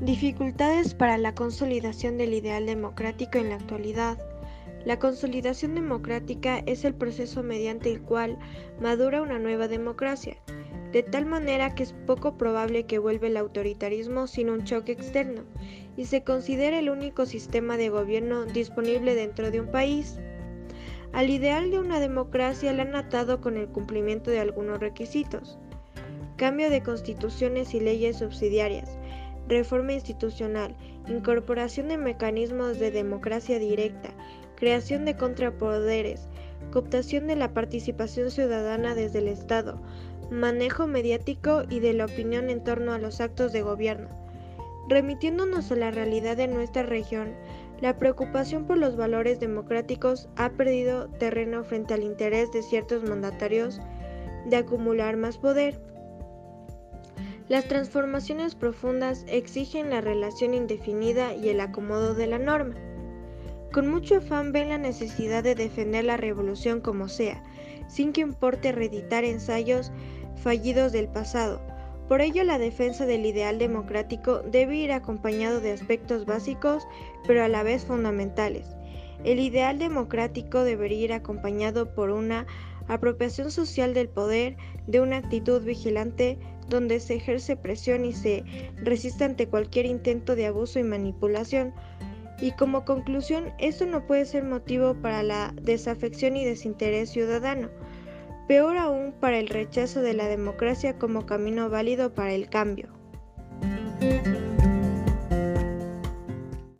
Dificultades para la consolidación del ideal democrático en la actualidad. La consolidación democrática es el proceso mediante el cual madura una nueva democracia, de tal manera que es poco probable que vuelva el autoritarismo sin un choque externo y se considere el único sistema de gobierno disponible dentro de un país. Al ideal de una democracia le han atado con el cumplimiento de algunos requisitos, cambio de constituciones y leyes subsidiarias, reforma institucional, incorporación de mecanismos de democracia directa, creación de contrapoderes, cooptación de la participación ciudadana desde el Estado, manejo mediático y de la opinión en torno a los actos de gobierno. Remitiéndonos a la realidad de nuestra región, la preocupación por los valores democráticos ha perdido terreno frente al interés de ciertos mandatarios de acumular más poder. Las transformaciones profundas exigen la relación indefinida y el acomodo de la norma. Con mucho afán ven la necesidad de defender la revolución como sea, sin que importe reeditar ensayos fallidos del pasado. Por ello, la defensa del ideal democrático debe ir acompañado de aspectos básicos, pero a la vez fundamentales. El ideal democrático debería ir acompañado por una apropiación social del poder, de una actitud vigilante donde se ejerce presión y se resiste ante cualquier intento de abuso y manipulación. Y como conclusión, esto no puede ser motivo para la desafección y desinterés ciudadano, peor aún para el rechazo de la democracia como camino válido para el cambio.